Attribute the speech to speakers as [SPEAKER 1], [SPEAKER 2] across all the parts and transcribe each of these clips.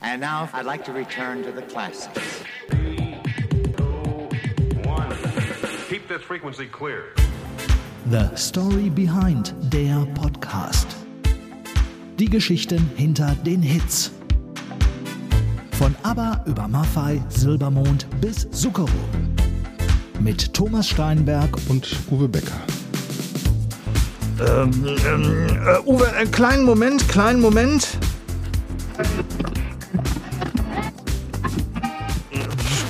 [SPEAKER 1] And now I'd like to return to the classics.
[SPEAKER 2] One. Keep this frequency clear.
[SPEAKER 3] The Story Behind der Podcast. Die Geschichten hinter den Hits. Von ABBA über Maffei, Silbermond bis Zuckerro. Mit Thomas Steinberg
[SPEAKER 4] und Uwe Becker.
[SPEAKER 5] Ähm, ähm, äh, Uwe, einen kleinen Moment, kleinen Moment.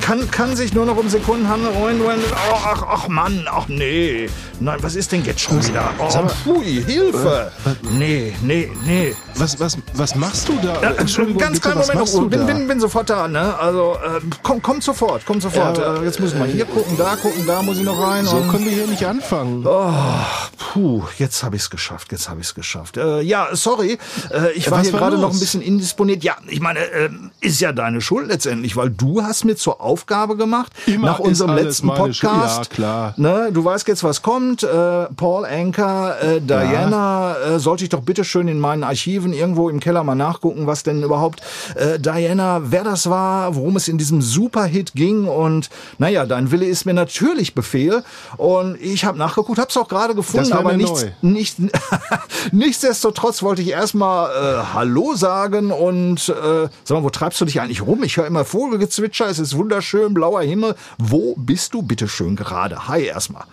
[SPEAKER 5] Kann, kann sich nur noch um Sekunden handeln. Moment. Oh, ach, ach Mann, ach nee. Nein, was ist denn jetzt schon wieder? Oh, pfui, Hilfe. Nee, nee, nee.
[SPEAKER 4] Was, was, was machst du da?
[SPEAKER 5] Ja,
[SPEAKER 4] Entschuldigung,
[SPEAKER 5] ganz kleinen
[SPEAKER 4] was
[SPEAKER 5] Moment, noch, bin, bin, bin sofort da, ne? Also, äh, komm, komm sofort, komm sofort.
[SPEAKER 4] Ja,
[SPEAKER 5] äh, jetzt müssen wir hier gucken, da gucken, da muss ich noch rein.
[SPEAKER 4] So können wir hier nicht anfangen.
[SPEAKER 5] Oh, puh, jetzt habe ich es geschafft, jetzt habe ich es geschafft. Äh, ja, sorry, äh, ich
[SPEAKER 4] Ja,
[SPEAKER 5] war
[SPEAKER 4] was
[SPEAKER 5] hier
[SPEAKER 4] war
[SPEAKER 5] gerade noch ein bisschen indisponiert. Ja, ich meine, äh, ist ja deine Schuld letztendlich, weil du hast mir zur Aufgabe gemacht,
[SPEAKER 4] Immer
[SPEAKER 5] nach unserem letzten. Podcast.
[SPEAKER 4] Ja, klar.
[SPEAKER 5] Ne, du weißt jetzt, was kommt. Äh, Paul Anker, äh, Diana, äh, sollte ich doch bitte schön in meinen Archiven irgendwo im Keller mal nachgucken, was denn überhaupt äh, Diana, wer das war, worum es in diesem Superhit ging. Und naja, dein Wille ist mir natürlich Befehl. Und ich habe nachgeguckt, habe es auch gerade gefunden,
[SPEAKER 4] Das
[SPEAKER 5] aber nichts,
[SPEAKER 4] neu.
[SPEAKER 5] nicht, nichtsdestotrotz wollte ich erstmal äh, Hallo sagen und äh, sag mal, wo treibst du dich eigentlich rum? Ich höre immer Vogelgezwitscher, es ist wunderschön, blauer Himmel. Wo bist du bitte schön gerade? Hi erstmal.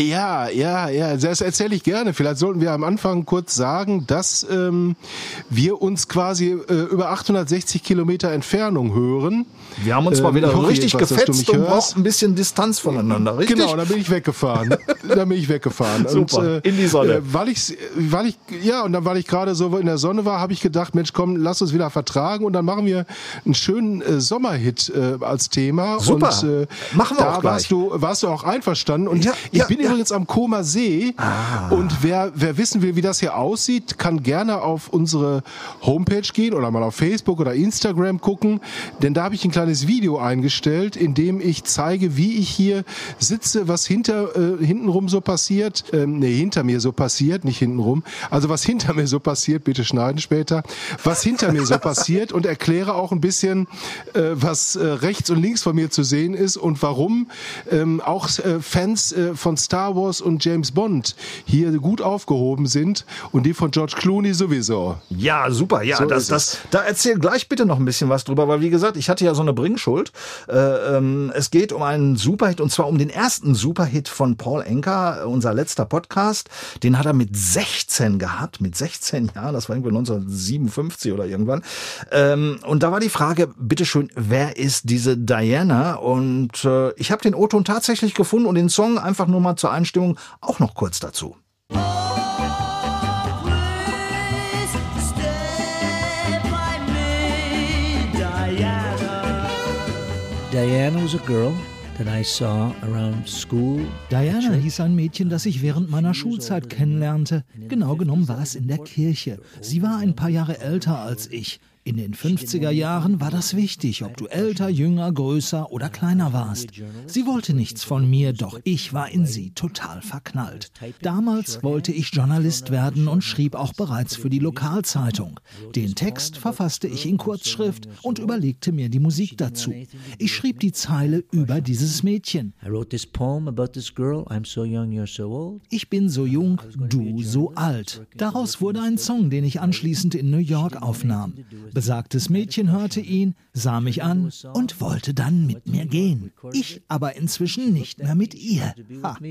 [SPEAKER 4] Ja, ja, ja, das erzähle ich gerne. Vielleicht sollten wir am Anfang kurz sagen, dass ähm, wir uns quasi äh, über 860 Kilometer Entfernung hören.
[SPEAKER 5] Wir haben uns
[SPEAKER 4] Ähm,
[SPEAKER 5] mal wieder
[SPEAKER 4] ich hoffe
[SPEAKER 5] richtig
[SPEAKER 4] du
[SPEAKER 5] gefetzt und brauchen ein bisschen Distanz voneinander, richtig?
[SPEAKER 4] Genau, dann bin ich weggefahren. dann bin ich weggefahren.
[SPEAKER 5] Super,
[SPEAKER 4] und, äh,
[SPEAKER 5] in die Sonne.
[SPEAKER 4] Äh, weil ich, weil ich, ja, und dann, weil ich gerade so in der Sonne war, habe ich gedacht, Mensch, komm, lass uns wieder vertragen und dann machen wir einen schönen äh, Sommerhit äh, als Thema.
[SPEAKER 5] Super.
[SPEAKER 4] Und, äh,
[SPEAKER 5] Machen wir
[SPEAKER 4] da
[SPEAKER 5] auch gleich.
[SPEAKER 4] warst du, warst du auch einverstanden. Und
[SPEAKER 5] Ja,
[SPEAKER 4] ich
[SPEAKER 5] ja,
[SPEAKER 4] bin
[SPEAKER 5] ja. Ah.
[SPEAKER 4] übrigens am Koma See. Und wer, wer wissen will, wie das hier aussieht, kann gerne auf unsere Homepage gehen oder mal auf Facebook oder Instagram gucken. Denn da habe ich ein kleines Video eingestellt, in dem ich zeige, wie ich hier sitze, was hinter, äh, hintenrum so passiert. Ähm, nee, hinter mir so passiert, nicht hintenrum. Also was hinter mir so passiert, bitte schneiden später. Was hinter mir so passiert und erkläre auch ein bisschen, äh, was äh, rechts und links von mir zu sehen ist und warum ähm, auch äh, Fans äh, von Star Wars und James Bond hier gut aufgehoben sind und die von George Clooney sowieso.
[SPEAKER 5] Ja, super. Ja,
[SPEAKER 4] So
[SPEAKER 5] das, das, da erzähl gleich bitte noch ein bisschen was drüber, weil wie gesagt, ich hatte ja so eine Bringschuld. Äh, ähm, es geht um einen Superhit und zwar um den ersten Superhit von Paul Enker, unser letzter Podcast. Den hat er mit 16 gehabt, mit 16 Jahren, das war irgendwie 1957 oder irgendwann. Ähm, und da war die Frage, bitteschön, wer ist diese Diana? Und äh, ich habe den O-Ton tatsächlich gefunden und den Song einfach nur mal zur Einstimmung auch noch kurz dazu.
[SPEAKER 6] Diana was a girl that I saw around school.
[SPEAKER 3] Diana hieß ein Mädchen, das ich während meiner Schulzeit kennenlernte. Genau genommen war es in der Kirche. Sie war ein paar Jahre älter als ich. In den 50er Jahren war das wichtig, ob du älter, jünger, größer oder kleiner warst. Sie wollte nichts von mir, doch ich war in sie total verknallt. Damals wollte ich Journalist werden und schrieb auch bereits für die Lokalzeitung. Den Text verfasste ich in Kurzschrift und überlegte mir die Musik dazu. Ich schrieb die Zeile über dieses Mädchen.
[SPEAKER 6] I wrote this poem about this girl. I'm so young, you're so old.
[SPEAKER 3] Ich bin so jung, du so alt. Daraus wurde ein Song, den ich anschließend in New York aufnahm. Besagtes Mädchen hörte ihn, sah mich an und wollte dann mit mir gehen. Ich aber inzwischen nicht mehr mit ihr. Ha.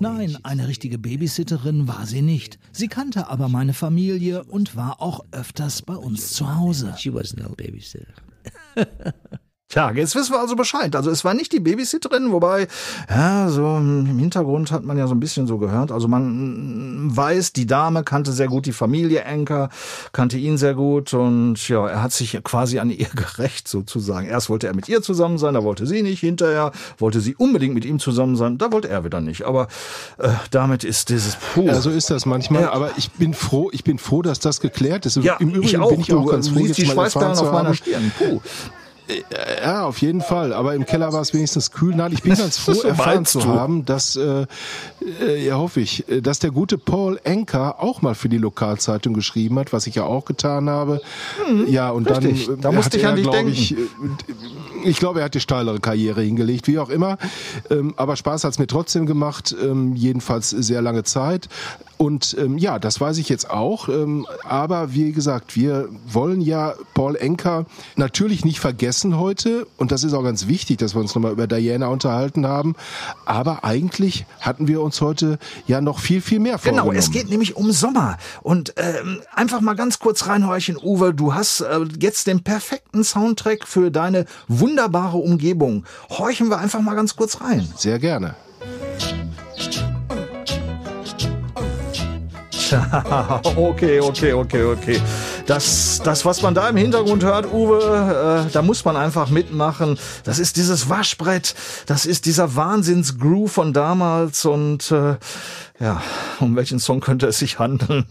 [SPEAKER 3] Nein, eine richtige Babysitterin war sie nicht. Sie kannte aber meine Familie und war auch öfters bei uns zu Hause.
[SPEAKER 6] She babysitter.
[SPEAKER 5] Tja, jetzt wissen wir also Bescheid. Also es war nicht die Babysitterin, wobei, ja, so im Hintergrund hat man ja so ein bisschen so gehört. Also man weiß, die Dame kannte sehr gut die Familie Enker, kannte ihn sehr gut und ja, er hat sich quasi an ihr gerecht sozusagen. Erst wollte er mit ihr zusammen sein, da wollte sie nicht. Hinterher wollte sie unbedingt mit ihm zusammen sein, da wollte er wieder nicht. Aber äh, damit ist dieses Puh.
[SPEAKER 4] Ja, so ist das manchmal.
[SPEAKER 5] Ja.
[SPEAKER 4] Aber ich bin froh, ich bin froh, dass das geklärt ist.
[SPEAKER 5] ja,
[SPEAKER 4] Im Übrigen
[SPEAKER 5] ich auch.
[SPEAKER 4] bin ich auch ganz froh,
[SPEAKER 5] siehst die
[SPEAKER 4] jetzt mal erfahren zu
[SPEAKER 5] auf meiner
[SPEAKER 4] haben,
[SPEAKER 5] Stirn. Puh.
[SPEAKER 4] Ja, auf jeden Fall. Aber im Keller war es wenigstens kühl. Nein, ich bin ganz froh,
[SPEAKER 5] So
[SPEAKER 4] erfahren zu haben, dass, äh, äh, ja hoffe ich, äh, dass der gute Paul Enker auch mal für die Lokalzeitung geschrieben hat, was ich ja auch getan habe. ja, und
[SPEAKER 5] richtig.
[SPEAKER 4] dann äh,
[SPEAKER 5] Da musste
[SPEAKER 4] hat
[SPEAKER 5] ich an dich denken.
[SPEAKER 4] Ich, äh, ich glaube, er hat die steilere Karriere hingelegt, wie auch immer. Ähm, aber Spaß hat's mir trotzdem gemacht, ähm, jedenfalls sehr lange Zeit. Und ähm, ja, das weiß ich jetzt auch. Ähm, aber wie gesagt, wir wollen ja Paul Enker natürlich nicht vergessen heute. Und das ist auch ganz wichtig, dass wir uns nochmal über Diana unterhalten haben. Aber eigentlich hatten wir uns heute ja noch viel, viel mehr vorgenommen.
[SPEAKER 5] Genau, es geht nämlich um Sommer. Und ähm, einfach mal ganz kurz reinhorchen, Uwe, du hast äh, jetzt den perfekten Soundtrack für deine wunderbare Umgebung. Horchen wir einfach mal ganz kurz rein.
[SPEAKER 4] Sehr gerne.
[SPEAKER 5] okay, okay, okay, okay. Das, das, was man da im Hintergrund hört, Uwe, äh, da muss man einfach mitmachen. Das ist dieses Waschbrett, das ist dieser Wahnsinnsgroove von damals und äh, ja, um welchen Song könnte es sich handeln?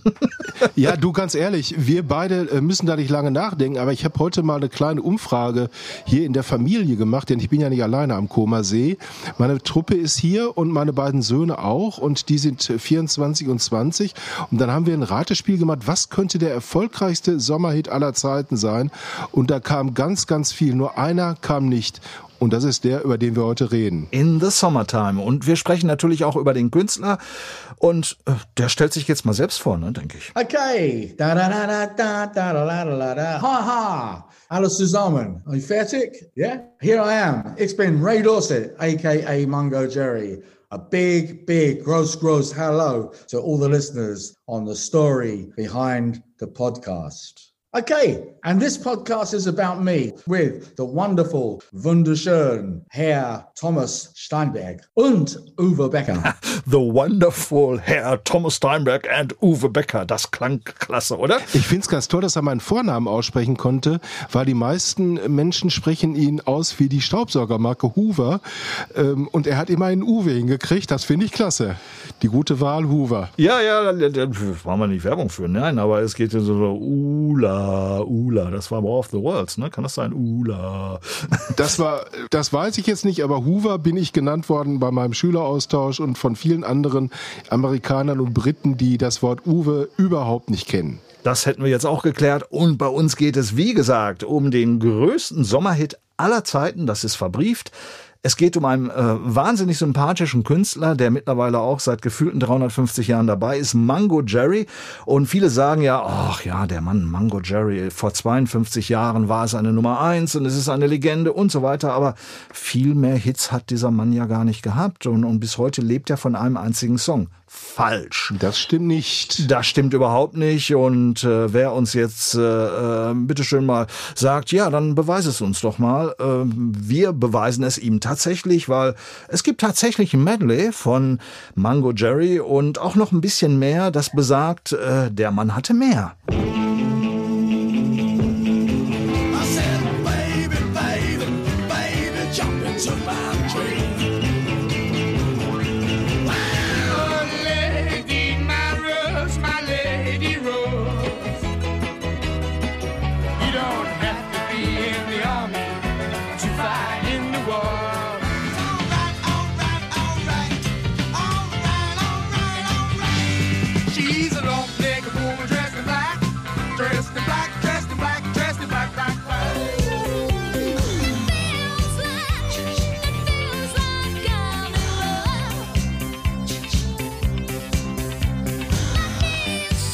[SPEAKER 4] Ja, du ganz ehrlich, wir beide äh, müssen da nicht lange nachdenken, aber ich habe heute mal eine kleine Umfrage hier in der Familie gemacht, denn ich bin ja nicht alleine am Koma See. Meine Truppe ist hier und meine beiden Söhne auch und die sind äh, 24 und 20 und dann haben wir ein Ratespiel gemacht, was könnte der erfolgreichste Sommerhit aller Zeiten sein und da kam ganz, ganz viel, nur einer kam nicht und das ist der, über den wir heute reden.
[SPEAKER 5] In the Summertime. Und wir sprechen natürlich auch über den Künstler. Und äh, der stellt sich jetzt mal selbst vor, ne, denke ich.
[SPEAKER 7] Okay. Da da da da da da da da da da. Ha ha. Alles zusammen. Are you fertig? Yeah? Here I am. Ich bin Ray Dorset, aka Mungo Jerry. A big, big, gross, gross hello to all the listeners on the story behind the podcast. Okay, and this podcast is about me with the wonderful, wunderschön Herr Thomas Steinberg und Uwe Becker.
[SPEAKER 5] The Wonderful Herr Thomas Steinberg and Uwe Becker. Das klang klasse, oder?
[SPEAKER 4] Ich finde es ganz toll, dass er meinen Vornamen aussprechen konnte, weil die meisten Menschen sprechen ihn aus wie die Staubsaugermarke Hoover. Ähm, und er hat immer einen Uwe hingekriegt. Das finde ich klasse. Die gute Wahl Hoover.
[SPEAKER 5] Ja, ja, da- da- wollen wir nicht Werbung für, nein, aber es geht ja so, so Ula, Ula, das war War of the Worlds, ne? Kann das sein? Ula.
[SPEAKER 4] Das war, das weiß ich jetzt nicht, aber Hoover bin ich genannt worden bei meinem Schüleraustausch und von vielen anderen Amerikanern und Briten, die das Wort Uwe überhaupt nicht kennen.
[SPEAKER 5] Das hätten wir jetzt auch geklärt. Und bei uns geht es, wie gesagt, um den größten Sommerhit aller Zeiten. Das ist verbrieft. Es geht um einen äh, wahnsinnig sympathischen Künstler, der mittlerweile auch seit gefühlten 350 Jahren dabei ist, Mango Jerry. Und viele sagen ja, ach ja, der Mann Mango Jerry, vor 52 Jahren war es eine Nummer eins und es ist eine Legende und so weiter. Aber viel mehr Hits hat dieser Mann ja gar nicht gehabt. Und, und bis heute lebt er von einem einzigen Song. Falsch.
[SPEAKER 4] Das stimmt nicht.
[SPEAKER 5] Das stimmt überhaupt nicht. Und äh, wer uns jetzt äh, äh, bitteschön mal sagt, ja, dann beweise es uns doch mal. Äh, wir beweisen es ihm tatsächlich, weil es gibt tatsächlich ein Medley von Mango Jerry und auch noch ein bisschen mehr, das besagt, äh, der Mann hatte mehr.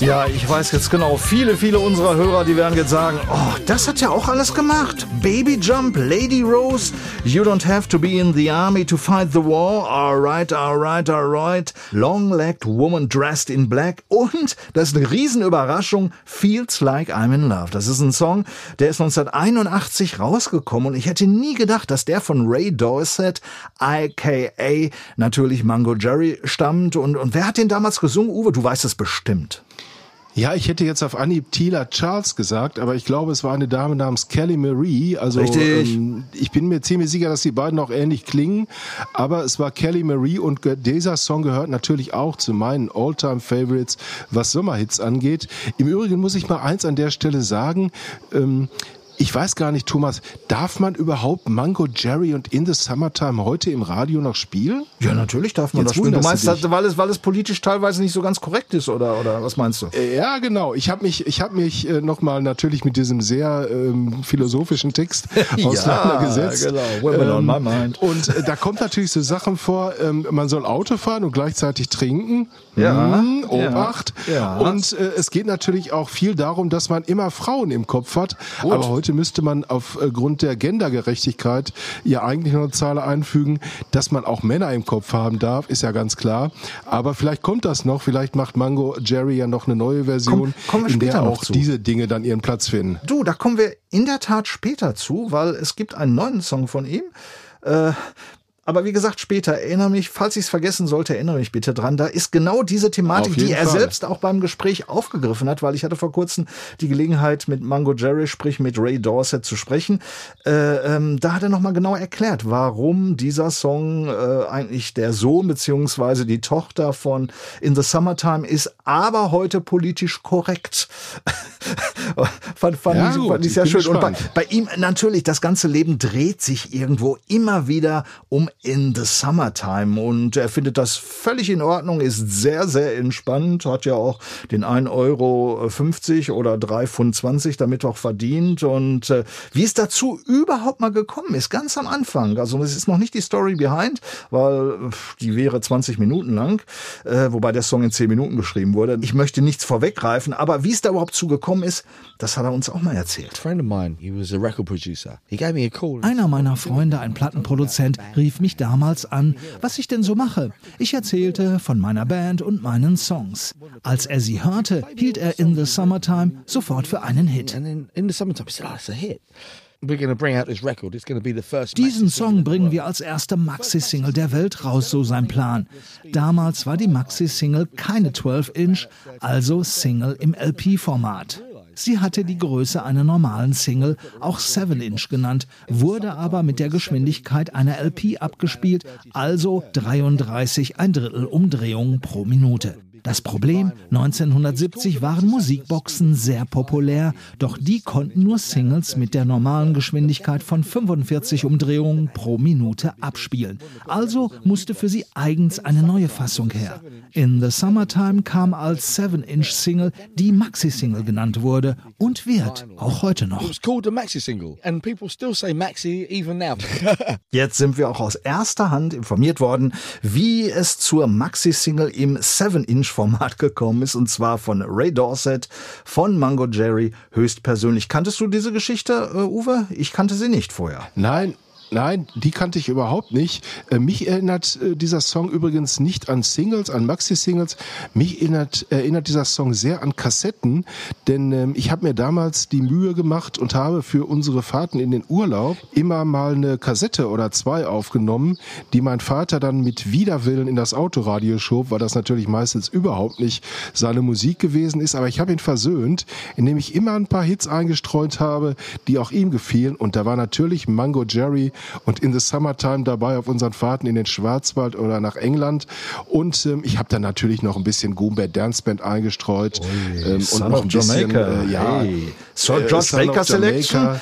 [SPEAKER 5] Ja, ich weiß jetzt genau, viele, viele unserer Hörer, die werden jetzt sagen, oh, das hat ja auch alles gemacht. Baby Jump, Lady Rose, You don't have to be in the army to fight the war, alright, alright, alright, Long-Legged Woman Dressed in Black und, das ist eine Riesenüberraschung, Feels Like I'm in Love. Das ist ein Song, der ist 1981 rausgekommen und ich hätte nie gedacht, dass der von Ray Dorset, aka natürlich Mango Jerry, stammt und, und wer hat den damals gesungen? Uwe, du weißt es bestimmt.
[SPEAKER 4] Ja, ich hätte jetzt auf Anhieb Tila Charles gesagt, aber ich glaube, es war eine Dame namens Kelly Marie. Also. Ähm, ich bin mir ziemlich sicher, dass die beiden auch ähnlich klingen, aber es war Kelly Marie und dieser Song gehört natürlich auch zu meinen All-Time Favorites, was Sommerhits angeht. Im Übrigen muss ich mal eins an der Stelle sagen. Ähm, ich weiß gar nicht, Thomas, darf man überhaupt Mango Jerry und In the Summertime heute im Radio noch spielen?
[SPEAKER 5] Ja, natürlich darf man
[SPEAKER 4] Jetzt
[SPEAKER 5] das spielen. Du meinst,
[SPEAKER 4] du
[SPEAKER 5] weil es, weil es politisch teilweise nicht so ganz korrekt ist, oder, oder was meinst du?
[SPEAKER 4] Äh, Ja, genau. Ich habe mich, ich habe mich äh, nochmal natürlich mit diesem sehr ähm, philosophischen Text auseinandergesetzt.
[SPEAKER 5] genau. Women on my mind.
[SPEAKER 4] Und äh, da kommt natürlich so Sachen vor. Ähm, man soll Auto fahren und gleichzeitig trinken.
[SPEAKER 5] Ja,
[SPEAKER 4] Hm,
[SPEAKER 5] ja,
[SPEAKER 4] Obacht.
[SPEAKER 5] ja.
[SPEAKER 4] Und äh, es geht natürlich auch viel darum, dass man immer Frauen im Kopf hat. Aber heute müsste man aufgrund der Gendergerechtigkeit ja eigentlich noch eine Zahl einfügen, dass man auch Männer im Kopf haben darf, ist ja ganz klar. Aber vielleicht kommt das noch. Vielleicht macht Mango Jerry ja noch eine neue Version,
[SPEAKER 5] Komm-
[SPEAKER 4] in der auch diese Dinge dann ihren Platz finden.
[SPEAKER 5] Du, da kommen wir in der Tat später zu, weil es gibt einen neuen Song von ihm. Äh, aber wie gesagt, später erinnere mich, falls ich es vergessen sollte, erinnere mich bitte dran. Da ist genau diese Thematik, die er
[SPEAKER 4] Fall.
[SPEAKER 5] selbst auch beim Gespräch aufgegriffen hat, weil ich hatte vor kurzem die Gelegenheit, mit Mango Jerry, sprich mit Ray Dorset zu sprechen. Äh, ähm, da hat er nochmal genau erklärt, warum dieser Song äh, eigentlich der Sohn beziehungsweise die Tochter von In the Summertime ist, aber heute politisch korrekt. fand, fand,
[SPEAKER 4] Ja,
[SPEAKER 5] ich,
[SPEAKER 4] gut,
[SPEAKER 5] fand ich sehr schön. Und bei, bei ihm natürlich, das ganze Leben dreht sich irgendwo immer wieder um In the Summertime. Und er findet das völlig in Ordnung, ist sehr, sehr entspannt, hat ja auch den 1,50 Euro oder 3,20 Pfund damit auch verdient. Und äh, wie es dazu überhaupt mal gekommen ist, ganz am Anfang. Also es ist noch nicht die Story behind, weil die wäre 20 Minuten lang, äh, wobei der Song in 10 Minuten geschrieben wurde. Ich möchte nichts vorweggreifen, aber wie es da überhaupt zugekommen ist, das hat er uns auch mal erzählt.
[SPEAKER 8] friend of mine, he was a record producer. He gave me a call.
[SPEAKER 3] Einer meiner Freunde, ein Plattenproduzent, rief mich damals an, was ich denn so mache. Ich erzählte von meiner Band und meinen Songs. Als er sie hörte, hielt er In the Summertime sofort für einen Hit.
[SPEAKER 8] And then in the summertime, he said, it's a hit. We're going to bring out this record. It's going to be the first.
[SPEAKER 3] Diesen Song bringen
[SPEAKER 8] world."
[SPEAKER 3] wir als erste Maxi-Single der Welt raus, so sein Plan. Damals war die Maxi-Single keine 12-Inch, also Single im LP-Format. Sie hatte die Größe einer normalen Single, auch 7-Inch genannt, wurde aber mit der Geschwindigkeit einer LP abgespielt, also 33 ein Drittel Umdrehungen pro Minute. Das Problem, 1970 waren Musikboxen sehr populär, doch die konnten nur Singles mit der normalen Geschwindigkeit von 45 Umdrehungen pro Minute abspielen. Also musste für sie eigens eine neue Fassung her. In the Summertime kam als 7-Inch-Single die Maxi-Single genannt wurde und wird auch heute noch.
[SPEAKER 5] Jetzt sind wir auch aus erster Hand informiert worden, wie es zur Maxi-Single im 7-Inch-Format gekommen ist, und zwar von Ray Dorset, von Mango Jerry höchstpersönlich. Kanntest du diese Geschichte, äh, Uwe? Ich kannte sie nicht vorher.
[SPEAKER 4] Nein, nein, die kannte ich überhaupt nicht. Äh, mich erinnert äh, dieser Song übrigens nicht an Singles, an Maxi-Singles. Mich erinnert, erinnert dieser Song sehr an Kassetten, denn ähm, ich habe mir damals die Mühe gemacht und habe für unsere Fahrten in den Urlaub immer mal eine Kassette oder zwei aufgenommen, die mein Vater dann mit Widerwillen in das Autoradio schob, weil das natürlich meistens überhaupt nicht seine Musik gewesen ist. Aber ich habe ihn versöhnt, indem ich immer ein paar Hits eingestreut habe, die auch ihm gefielen. Und da war natürlich Mango Jerry und In the Summertime dabei auf unseren Fahrten in den Schwarzwald oder nach England. Und ähm, ich habe dann natürlich noch ein bisschen Goombert Dance Band eingestreut. ähm, und noch ein bisschen,
[SPEAKER 5] Jamaica.
[SPEAKER 4] äh, ja,
[SPEAKER 5] Hey.
[SPEAKER 4] Äh,
[SPEAKER 5] George
[SPEAKER 4] Son of
[SPEAKER 5] Baker Selection.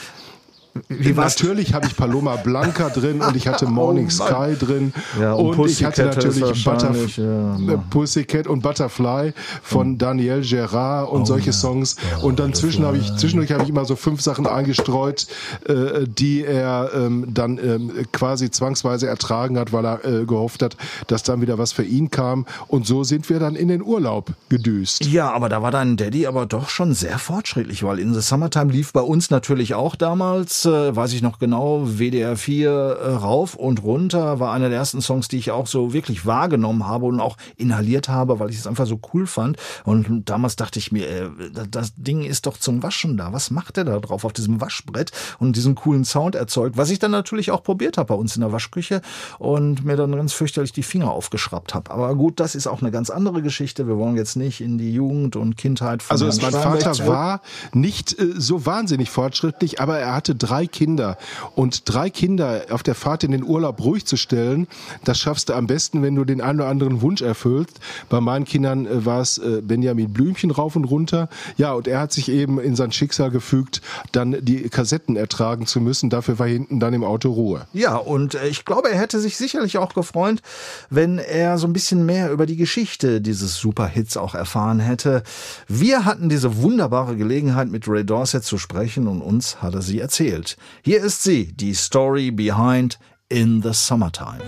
[SPEAKER 5] Wie war's?
[SPEAKER 4] Natürlich habe ich Paloma Blanca drin und ich hatte Morning
[SPEAKER 5] Oh.
[SPEAKER 4] Sky drin
[SPEAKER 5] Ja, und
[SPEAKER 4] und, ich hatte natürlich Butterf
[SPEAKER 5] ja,
[SPEAKER 4] äh, Pussycat und Butterfly von Daniel Gerard
[SPEAKER 5] Oh
[SPEAKER 4] und solche Songs und dann zwischen habe ich zwischendurch habe ich immer so fünf Sachen eingestreut, äh, die er ähm, dann ähm, quasi zwangsweise ertragen hat, weil er äh, gehofft hat, dass dann wieder was für ihn kam und so sind wir dann in den Urlaub gedüst.
[SPEAKER 5] Ja, aber da war dein Daddy aber doch schon sehr fortschrittlich, weil In the Summertime lief bei uns natürlich auch damals, äh, weiß ich noch genau, WDR 4 äh, rauf und runter, war einer der ersten Songs, die ich auch so wirklich wahrgenommen habe und auch inhaliert habe, weil ich es einfach so cool fand. Und damals dachte ich mir, äh, das Ding ist doch zum Waschen da. Was macht der da drauf auf diesem Waschbrett und diesen coolen Sound erzeugt? Was ich dann natürlich auch probiert habe bei uns in der Waschküche und mir dann ganz fürchterlich die Finger aufgeschraubt habe. Aber gut, das ist auch eine ganz andere Geschichte. Wir wollen jetzt nicht in die Jugend und Kindheit von
[SPEAKER 4] Also
[SPEAKER 5] Herrn
[SPEAKER 4] mein Vater war nicht äh, so wahnsinnig fortschrittlich, aber er hatte drei Kinder. Und drei Kinder auf der Fahrt in den Urlaub ruhig zu stellen, das schaffst du am besten, wenn du den einen oder anderen Wunsch erfüllst. Bei meinen Kindern äh, war es äh, Benjamin Blümchen rauf und runter. Ja, und er hat sich eben in sein Schicksal gefügt, dann die Kassetten ertragen zu müssen. Dafür war hinten dann im Auto Ruhe.
[SPEAKER 5] Ja, und äh, ich glaube, er hätte sich sicherlich auch gefreut, wenn er so ein bisschen mehr über die Geschichte dieses Superhits auch erfahren hätte. Wir hatten diese wunderbare Gelegenheit, mit Ray Dorset zu sprechen und uns hat er sie erzählt. Hier ist sie, die Story behind In the Summertime.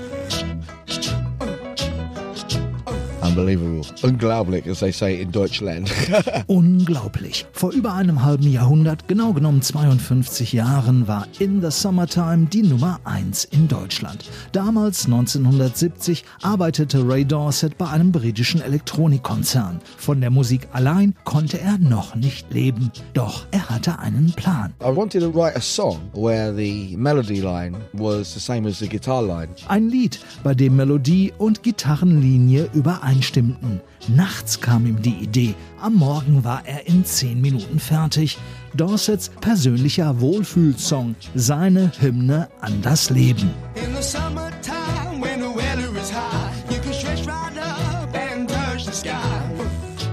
[SPEAKER 8] Unbelievable. Unglaublich, as they say in Deutschland.
[SPEAKER 3] Unglaublich. Vor über einem halben Jahrhundert, genau genommen 52 Jahren, war In the Summertime die Nummer 1 in Deutschland. Damals, 1970, arbeitete Ray Dorset bei einem britischen Elektronikkonzern. Von der Musik allein konnte er noch nicht leben. Doch er hatte einen Plan.
[SPEAKER 8] I wanted to write a song where the melody line was the same as the guitar line.
[SPEAKER 3] Ein Lied, bei dem Melodie und Gitarrenlinie übereinstimmten. Nachts kam ihm die Idee. Am Morgen war er in zehn Minuten fertig. Dorsets persönlicher Wohlfühlsong, seine Hymne an das Leben.
[SPEAKER 9] In the summertime,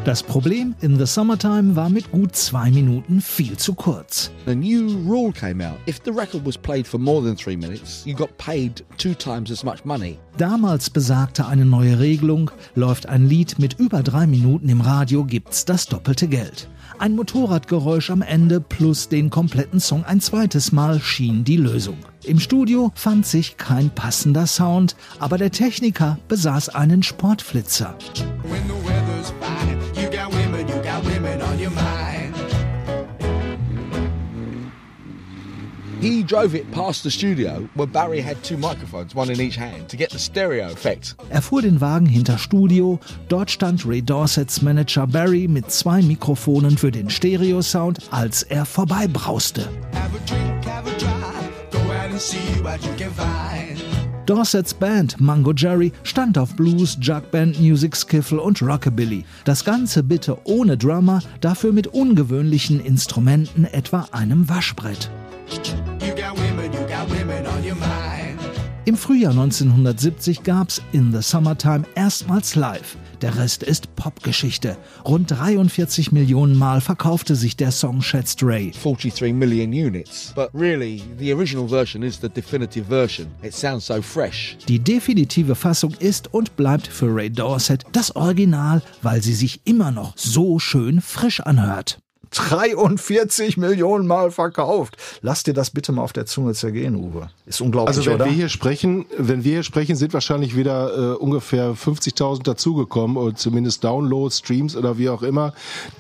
[SPEAKER 3] Das Problem in The Summertime war mit gut zwei Minuten viel zu kurz.
[SPEAKER 8] A new rule came out. If the record was played for more than three minutes, you got paid two times as much money.
[SPEAKER 3] Damals besagte eine neue Regelung, läuft ein Lied mit über drei Minuten im Radio, gibt's das doppelte Geld. Ein Motorradgeräusch am Ende plus den kompletten Song ein zweites Mal schien die Lösung. Im Studio fand sich kein passender Sound, aber der Techniker besaß einen Sportflitzer.
[SPEAKER 9] When the weather's fine, you got women, you got women on your mind.
[SPEAKER 8] He drove it past the studio where Barry had two microphones, one in each hand, to get the stereo effect.
[SPEAKER 3] Er fuhr den Wagen hinter Studio, dort stand Ray Dorsets Manager Barry mit zwei Mikrofonen für den Stereo-Sound, als er vorbeibrauste.
[SPEAKER 9] Have a drink, have a drive, go out and see what you can find.
[SPEAKER 3] Dorsets Band Mango Jerry stand auf Blues, Jugband, Music Skiffle und Rockabilly. Das Ganze bitte ohne Drummer, dafür mit ungewöhnlichen Instrumenten, etwa einem Waschbrett. Im Frühjahr 1970 gab's In the Summertime erstmals live. Der Rest ist Popgeschichte. Rund 43 Millionen Mal verkaufte sich der Song, schätzt Ray.
[SPEAKER 8] 43 million units. But really, the original version is the definitive version. It sounds so fresh.
[SPEAKER 3] Die definitive Fassung ist und bleibt für Ray Dorset das Original, weil sie sich immer noch so schön frisch anhört.
[SPEAKER 5] 43 Millionen Mal verkauft. Lass dir das bitte mal auf der Zunge zergehen, Uwe. Ist unglaublich,
[SPEAKER 4] Also wenn
[SPEAKER 5] oder?
[SPEAKER 4] wir hier sprechen, wenn wir hier sprechen, sind wahrscheinlich wieder äh, ungefähr 50.000 dazugekommen oder zumindest Downloads, Streams oder wie auch immer.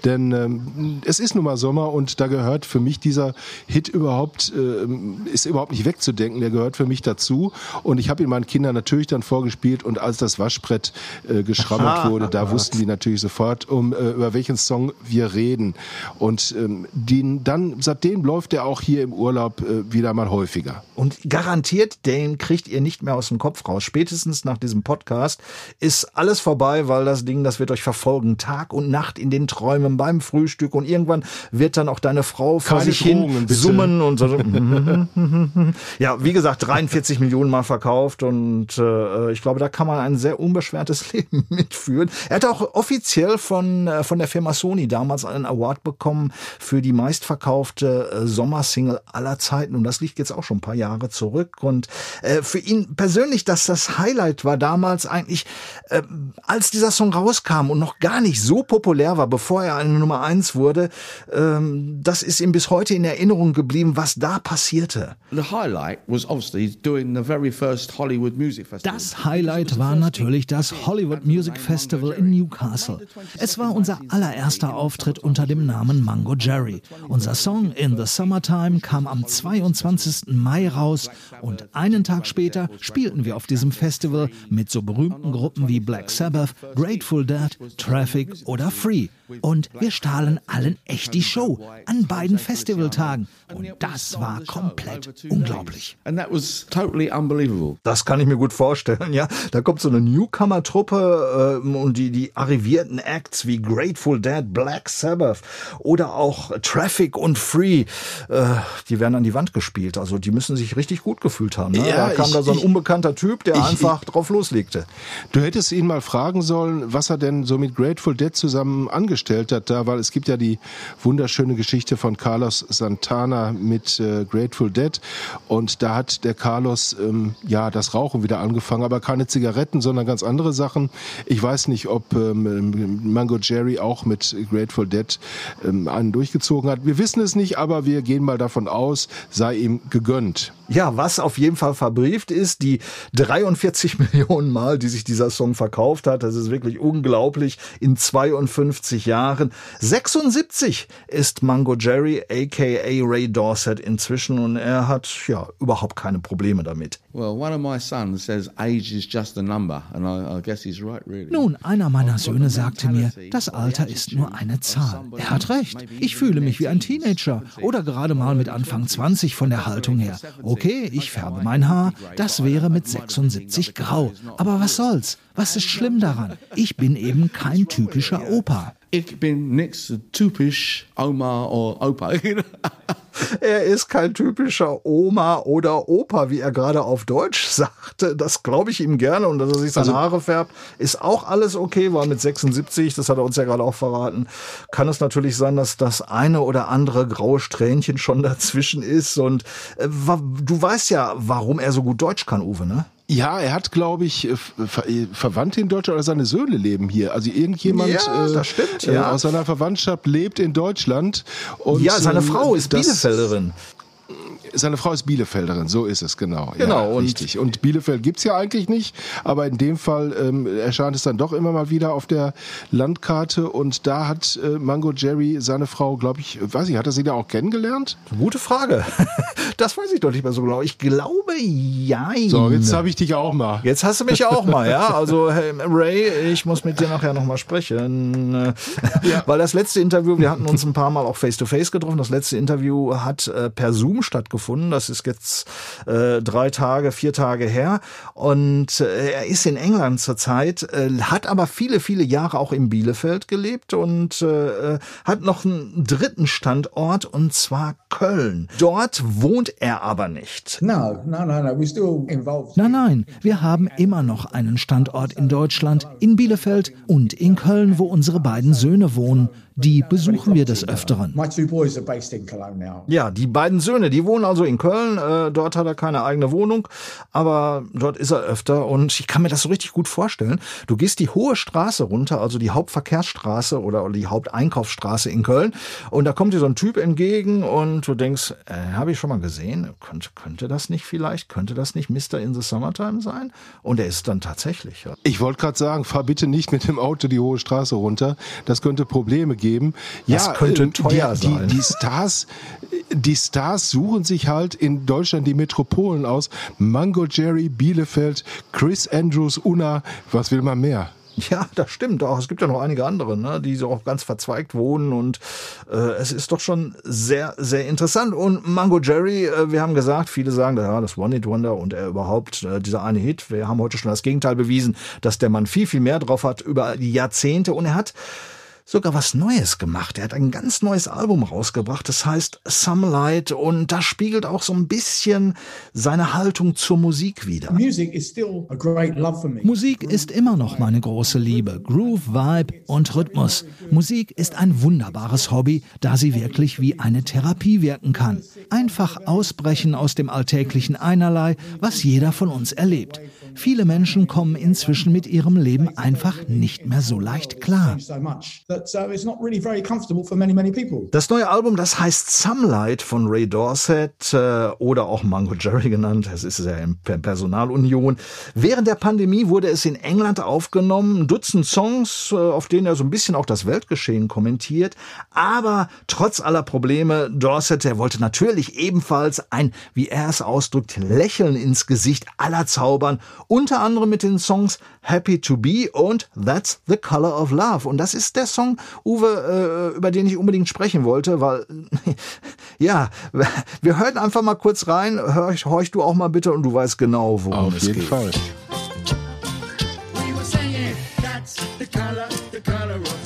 [SPEAKER 4] Denn ähm, es ist nun mal Sommer und da gehört für mich dieser Hit überhaupt äh, ist überhaupt nicht wegzudenken. Der gehört für mich dazu und ich habe ihn meinen Kindern natürlich dann vorgespielt und als das Waschbrett äh, geschrammelt wurde, da wussten die natürlich sofort, um äh, über welchen Song wir reden. Und ähm, den, dann seitdem läuft er auch hier im Urlaub äh, wieder mal häufiger.
[SPEAKER 5] Und garantiert, den kriegt ihr nicht mehr aus dem Kopf raus. Spätestens nach diesem Podcast ist alles vorbei, weil das Ding, das wird euch verfolgen. Tag und Nacht in den Träumen, beim Frühstück. Und irgendwann wird dann auch deine Frau vor
[SPEAKER 4] Keine
[SPEAKER 5] sich hin
[SPEAKER 4] bitte.
[SPEAKER 5] summen und so. ja, wie gesagt, 43 Millionen Mal verkauft. Und äh, ich glaube, da kann man ein sehr unbeschwertes Leben mitführen. Er hat auch offiziell von, äh, von der Firma Sony damals einen Award bekommen bekommen für die meistverkaufte äh, Sommersingle aller Zeiten. Und das liegt jetzt auch schon ein paar Jahre zurück. Und äh, für ihn persönlich, dass das Highlight war damals eigentlich, äh, als dieser Song rauskam und noch gar nicht so populär war, bevor er eine Nummer eins wurde, ähm, das ist ihm bis heute in Erinnerung geblieben, was da passierte.
[SPEAKER 8] The highlight was obviously doing the very first Hollywood Music Festival.
[SPEAKER 3] Das Highlight war natürlich das Hollywood Music Festival in Newcastle. Es war unser allererster Auftritt unter dem Namen Mango Jerry. Unser Song In the Summertime kam am 22. Mai raus und einen Tag später spielten wir auf diesem Festival mit so berühmten Gruppen wie Black Sabbath, Grateful Dead, Traffic oder Free. Und wir stahlen allen echt die Show an beiden Festivaltagen. Und das war komplett unglaublich.
[SPEAKER 8] And that was totally unbelievable.
[SPEAKER 5] Das kann ich mir gut vorstellen, ja. Da kommt so eine Newcomer-Truppe äh, und die, die arrivierten Acts wie Grateful Dead, Black Sabbath oder auch Traffic und Free, äh, die werden an die Wand gespielt. Also die müssen sich richtig gut gefühlt haben. Ne?
[SPEAKER 4] Ja,
[SPEAKER 5] da kam
[SPEAKER 4] ich-
[SPEAKER 5] da so ein
[SPEAKER 4] ich-
[SPEAKER 5] unbekannter Typ, der
[SPEAKER 4] ich-
[SPEAKER 5] einfach drauf loslegte.
[SPEAKER 4] Du hättest ihn mal fragen sollen, was er denn so mit Grateful Dead zusammen angestellt hat da, weil es gibt ja die wunderschöne Geschichte von Carlos Santana mit äh, Grateful Dead und da hat der Carlos ähm, ja das Rauchen wieder angefangen, aber keine Zigaretten, sondern ganz andere Sachen. Ich weiß nicht, ob ähm, Mango Jerry auch mit Grateful Dead ähm, einen durchgezogen hat. Wir wissen es nicht, aber wir gehen mal davon aus, sei ihm gegönnt.
[SPEAKER 5] Ja, was auf jeden Fall verbrieft ist, die 43 Millionen Mal, die sich dieser Song verkauft hat, das ist wirklich unglaublich, in 52 Jahren. 76 ist Mango Jerry, aka Ray Dorset inzwischen und er hat ja überhaupt keine Probleme damit.
[SPEAKER 8] Well, one of my sons says age is just a number, and I, I guess he's right, really.
[SPEAKER 3] Nun, einer meiner Söhne sagte mir, das Alter ist nur eine Zahl. Er hat recht. Ich fühle mich wie ein Teenager oder gerade mal mit Anfang 20 von der Haltung her. Okay, ich färbe mein Haar, das wäre mit 76 grau. Aber was soll's? Was ist schlimm daran? Ich bin eben kein typischer Opa.
[SPEAKER 8] Ich bin nix typisch Oma or Opa.
[SPEAKER 5] Er ist kein typischer Oma oder Opa, wie er gerade auf Deutsch sagte. Das glaube ich ihm gerne und dass er sich seine
[SPEAKER 4] Also-
[SPEAKER 5] Haare färbt, ist auch alles okay, weil mit 76, das hat er uns ja gerade auch verraten, kann es natürlich sein, dass das eine oder andere graue Strähnchen schon dazwischen ist. Und äh, du weißt ja, warum er so gut Deutsch kann, Uwe, ne?
[SPEAKER 4] Ja, er hat, glaube ich, äh, Ver äh, Verwandte in Deutschland oder seine Söhne leben hier. Also irgendjemand
[SPEAKER 5] Ja,
[SPEAKER 4] äh,
[SPEAKER 5] stimmt,
[SPEAKER 4] äh,
[SPEAKER 5] ja.
[SPEAKER 4] aus seiner Verwandtschaft lebt in Deutschland. Und,
[SPEAKER 5] ja, seine
[SPEAKER 4] ähm,
[SPEAKER 5] Frau ist
[SPEAKER 4] das-
[SPEAKER 5] Bielefelderin.
[SPEAKER 4] Seine Frau ist Bielefelderin, so ist es, genau.
[SPEAKER 5] Genau,
[SPEAKER 4] ja,
[SPEAKER 5] und-
[SPEAKER 4] richtig. Und Bielefeld gibt's ja eigentlich nicht, aber in dem Fall ähm, erscheint es dann doch immer mal wieder auf der Landkarte und da hat äh, Mango Jerry seine Frau, glaube ich, weiß ich, hat er sie da auch kennengelernt?
[SPEAKER 5] Gute Frage. Das weiß ich doch nicht mehr so genau. Ich glaube, ja.
[SPEAKER 4] So, jetzt habe ich dich auch mal.
[SPEAKER 5] Jetzt hast du mich auch mal, ja. Also hey, Ray, ich muss mit dir nachher noch mal sprechen, äh, weil das letzte Interview, wir hatten uns ein paar Mal auch face to face getroffen. Das letzte Interview hat äh, per Zoom stattgefunden. Das ist jetzt äh, drei Tage, vier Tage her. Und äh, er ist in England zurzeit, äh, hat aber viele, viele Jahre auch in Bielefeld gelebt und äh, hat noch einen dritten Standort und zwar Köln. Dort wohnt er aber nicht.
[SPEAKER 7] No, no, no, no. We're still involved.
[SPEAKER 3] Nein, nein, wir haben immer noch einen Standort in Deutschland, in Bielefeld und in Köln, wo unsere beiden Söhne wohnen. Die besuchen wir des Öfteren.
[SPEAKER 7] My two boys are based in Cologne now.
[SPEAKER 5] Ja, die beiden Söhne, die wohnen also in Köln. Äh, dort hat er keine eigene Wohnung, aber dort ist er öfter und ich kann mir das so richtig gut vorstellen. Du gehst die hohe Straße runter, also die Hauptverkehrsstraße oder die Haupteinkaufsstraße in Köln und da kommt dir so ein Typ entgegen und du denkst, äh, habe ich schon mal gesehen? Könnte, könnte das nicht vielleicht? Könnte das nicht Mr. in the Summertime sein? Und er ist dann tatsächlich. Ja.
[SPEAKER 4] Ich wollte gerade sagen, fahr bitte nicht mit dem Auto die hohe Straße runter. Das könnte Probleme geben.
[SPEAKER 5] Das könnte
[SPEAKER 4] äh,
[SPEAKER 5] teuer
[SPEAKER 4] die,
[SPEAKER 5] sein.
[SPEAKER 4] Die, die Stars, die Stars suchen sich halt in Deutschland die Metropolen aus. Mango Jerry, Bielefeld, Chris Andrews, Unna. Was will man mehr?
[SPEAKER 5] Ja, das stimmt auch. Es gibt ja noch einige andere, ne, die so auch ganz verzweigt wohnen und äh, es ist doch schon sehr, sehr interessant. Und Mango Jerry, äh, wir haben gesagt, viele sagen, ja, das One-Hit-Wonder und er überhaupt, äh, dieser eine Hit. Wir haben heute schon das Gegenteil bewiesen, dass der Mann viel, viel mehr drauf hat über die Jahrzehnte und er hat sogar was Neues gemacht. Er hat ein ganz neues Album rausgebracht, das heißt Some Light und das spiegelt auch so ein bisschen seine Haltung zur Musik wider.
[SPEAKER 7] Music is still a great love for me.
[SPEAKER 3] Musik ist immer noch meine große Liebe. Groove, Vibe und Rhythmus. Musik ist ein wunderbares Hobby, da sie wirklich wie eine Therapie wirken kann. Einfach ausbrechen aus dem alltäglichen Einerlei, was jeder von uns erlebt. Viele Menschen kommen inzwischen mit ihrem Leben einfach nicht mehr so leicht klar.
[SPEAKER 7] So much that uh, it's not really very comfortable for many, many people.
[SPEAKER 5] Das neue Album, das heißt Sunlight von Ray Dorset äh, oder auch Mango Jerry genannt. Es ist ja in Per- Personalunion. Während der Pandemie wurde es in England aufgenommen. Ein Dutzend Songs, äh, auf denen er so ein bisschen auch das Weltgeschehen kommentiert. Aber trotz aller Probleme, Dorset, der wollte natürlich ebenfalls ein, wie er es ausdrückt, Lächeln ins Gesicht aller zaubern. Unter anderem mit den Songs Happy to Be und That's the Color of Love. Und das ist der Song, Uwe, äh, über den ich unbedingt sprechen wollte, weil, ja, wir hören einfach mal kurz rein. Hörch, horch du auch mal bitte und du weißt genau, worum
[SPEAKER 4] Auf
[SPEAKER 5] es
[SPEAKER 4] jeden
[SPEAKER 5] geht.
[SPEAKER 4] Fall.
[SPEAKER 9] We were singing, that's the color, the color of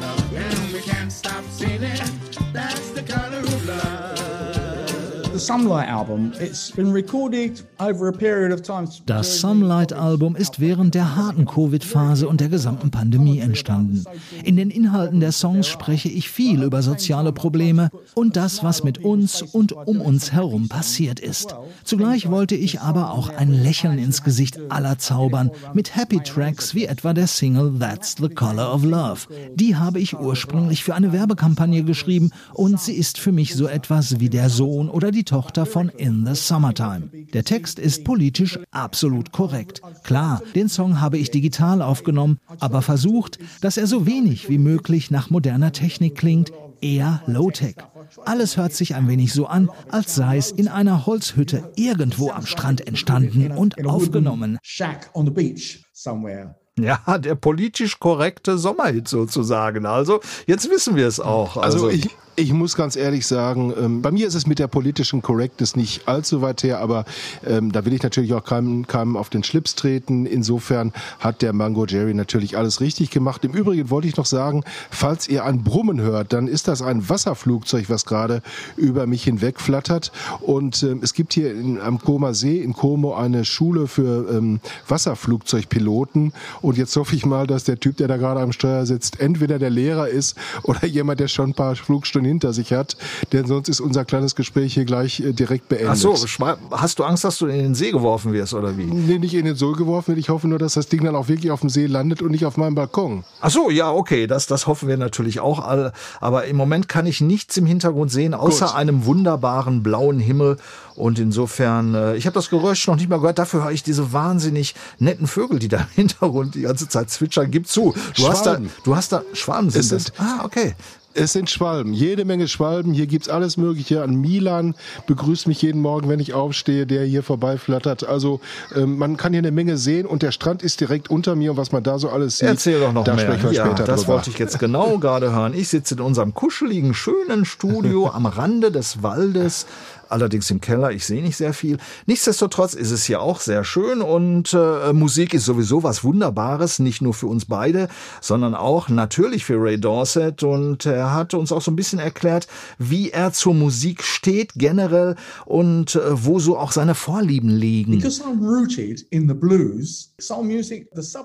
[SPEAKER 3] Das Sunlight-Album ist während der harten Covid-Phase und der gesamten Pandemie entstanden. In den Inhalten der Songs spreche ich viel über soziale Probleme und das, was mit uns und um uns herum passiert ist. Zugleich wollte ich aber auch ein Lächeln ins Gesicht aller zaubern mit Happy Tracks wie etwa der Single That's the Color of Love. Die habe ich ursprünglich für eine Werbekampagne geschrieben und sie ist für mich so etwas wie der Sohn oder die Tochter von In the Summertime. Der Text ist politisch absolut korrekt. Klar, den Song habe ich digital aufgenommen, aber versucht, dass er so wenig wie möglich nach moderner Technik klingt, eher Low-Tech. Alles hört sich ein wenig so an, als sei es in einer Holzhütte irgendwo am Strand entstanden und aufgenommen.
[SPEAKER 7] Shack on the beach somewhere.
[SPEAKER 5] Ja, der politisch korrekte Sommerhit sozusagen. Also, jetzt wissen wir es auch.
[SPEAKER 4] Also ich, ich muss ganz ehrlich sagen, ähm, bei mir ist es mit der politischen Correctness nicht allzu weit her, aber ähm, da will ich natürlich auch keinem, keinem auf den Schlips treten. Insofern hat der Mango Jerry natürlich alles richtig gemacht. Im Übrigen wollte ich noch sagen, falls ihr ein Brummen hört, dann ist das ein Wasserflugzeug, was gerade über mich hinweg flattert. Und ähm, es gibt hier in, am Comer See in Como eine Schule für ähm, Wasserflugzeugpiloten. Und jetzt hoffe ich mal, dass der Typ, der da gerade am Steuer sitzt, entweder der Lehrer ist oder jemand, der schon ein paar Flugstunden hinter sich hat. Denn sonst ist unser kleines Gespräch hier gleich äh, direkt beendet.
[SPEAKER 5] Ach so, hast du Angst, dass du in den See geworfen wirst oder wie?
[SPEAKER 4] Nee, nicht in den See geworfen wird. Ich hoffe nur, dass das Ding dann auch wirklich auf dem See landet und nicht auf meinem Balkon.
[SPEAKER 5] Ach so, ja, okay, das, das hoffen wir natürlich auch alle. Aber im Moment kann ich nichts im Hintergrund sehen, außer
[SPEAKER 4] Gut.
[SPEAKER 5] einem wunderbaren blauen Himmel. Und insofern, äh, ich habe das Geräusch noch nicht mal gehört. Dafür höre ich diese wahnsinnig netten Vögel, die da im Hintergrund die ganze Zeit zwitschern. Gib zu. Du hast da, du hast da Schwaben sind
[SPEAKER 4] Es
[SPEAKER 5] das. Ah, okay.
[SPEAKER 4] Es sind Schwalben, jede Menge Schwalben. Hier gibt's alles Mögliche. An Milan begrüßt mich jeden Morgen, wenn ich aufstehe, der hier vorbeiflattert. Also ähm, man kann hier eine Menge sehen und der Strand ist direkt unter mir und was man da so alles sieht,
[SPEAKER 5] Erzähl doch noch
[SPEAKER 4] da
[SPEAKER 5] mehr.
[SPEAKER 4] sprechen wir
[SPEAKER 5] ja,
[SPEAKER 4] später
[SPEAKER 5] das
[SPEAKER 4] drüber.
[SPEAKER 5] wollte ich jetzt genau gerade hören. Ich sitze in unserem kuscheligen, schönen Studio am Rande des Waldes. Allerdings im Keller, ich sehe nicht sehr viel. Nichtsdestotrotz ist es hier auch sehr schön und äh, Musik ist sowieso was Wunderbares, nicht nur für uns beide, sondern auch natürlich für Ray Dorset. Und er hat uns auch so ein bisschen erklärt, wie er zur Musik steht generell und äh, wo so auch seine Vorlieben liegen.
[SPEAKER 7] Because I'm rooted in the blues,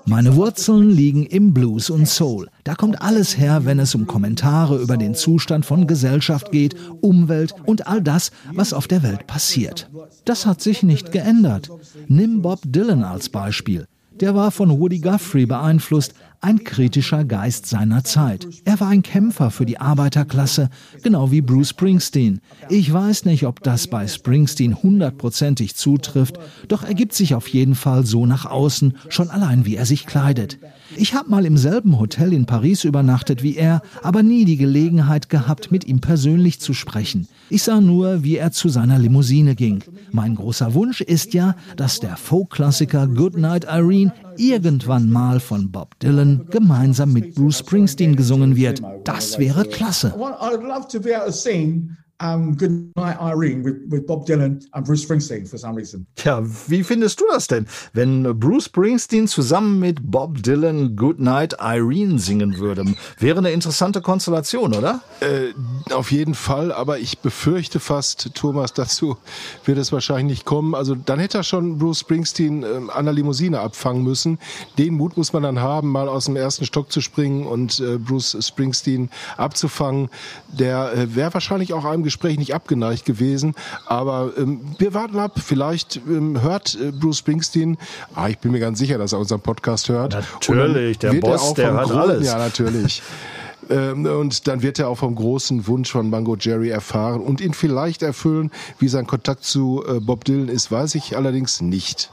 [SPEAKER 3] Meine Wurzeln liegen im Blues und Soul. Da kommt alles her, wenn es um Kommentare über den Zustand von Gesellschaft geht, Umwelt und all das, was auf der Welt passiert. Das hat sich nicht geändert. Nimm Bob Dylan als Beispiel. Der war von Woody Guthrie beeinflusst, ein kritischer Geist seiner Zeit. Er war ein Kämpfer für die Arbeiterklasse, genau wie Bruce Springsteen. Ich weiß nicht, ob das bei Springsteen hundertprozentig zutrifft, doch er gibt sich auf jeden Fall so nach außen, schon allein wie er sich kleidet. Ich habe mal im selben Hotel in Paris übernachtet wie er, aber nie die Gelegenheit gehabt, mit ihm persönlich zu sprechen. Ich sah nur, wie er zu seiner Limousine ging. Mein großer Wunsch ist ja, dass der Folk-Klassiker Goodnight Irene irgendwann mal von Bob Dylan gemeinsam mit Bruce Springsteen gesungen wird. Das wäre klasse.
[SPEAKER 7] Um, Good Night Irene with, with Bob Dylan and Bruce Springsteen for some reason.
[SPEAKER 5] Tja, wie findest du das denn, wenn Bruce Springsteen zusammen mit Bob Dylan Goodnight Irene singen würde? Wäre eine interessante Konstellation, oder?
[SPEAKER 4] Äh, auf jeden Fall, aber ich befürchte fast, Thomas, dazu wird es wahrscheinlich nicht kommen. Also dann hätte er schon Bruce Springsteen äh, an der Limousine abfangen müssen. Den Mut muss man dann haben, mal aus dem ersten Stock zu springen und äh, Bruce Springsteen abzufangen. Der äh, wäre wahrscheinlich auch einem Gespräch nicht abgeneigt gewesen. Aber ähm, wir warten ab. Vielleicht ähm, hört äh, Bruce Springsteen, ah, ich bin mir ganz sicher, dass er unseren Podcast hört.
[SPEAKER 5] Natürlich, der
[SPEAKER 4] er
[SPEAKER 5] Boss, der hört
[SPEAKER 4] Gro-
[SPEAKER 5] alles.
[SPEAKER 4] Ja, natürlich. Ähm, Und dann wird er auch vom großen Wunsch von Mango Jerry erfahren und ihn vielleicht erfüllen. Wie sein Kontakt zu äh, Bob Dylan ist, weiß ich allerdings nicht.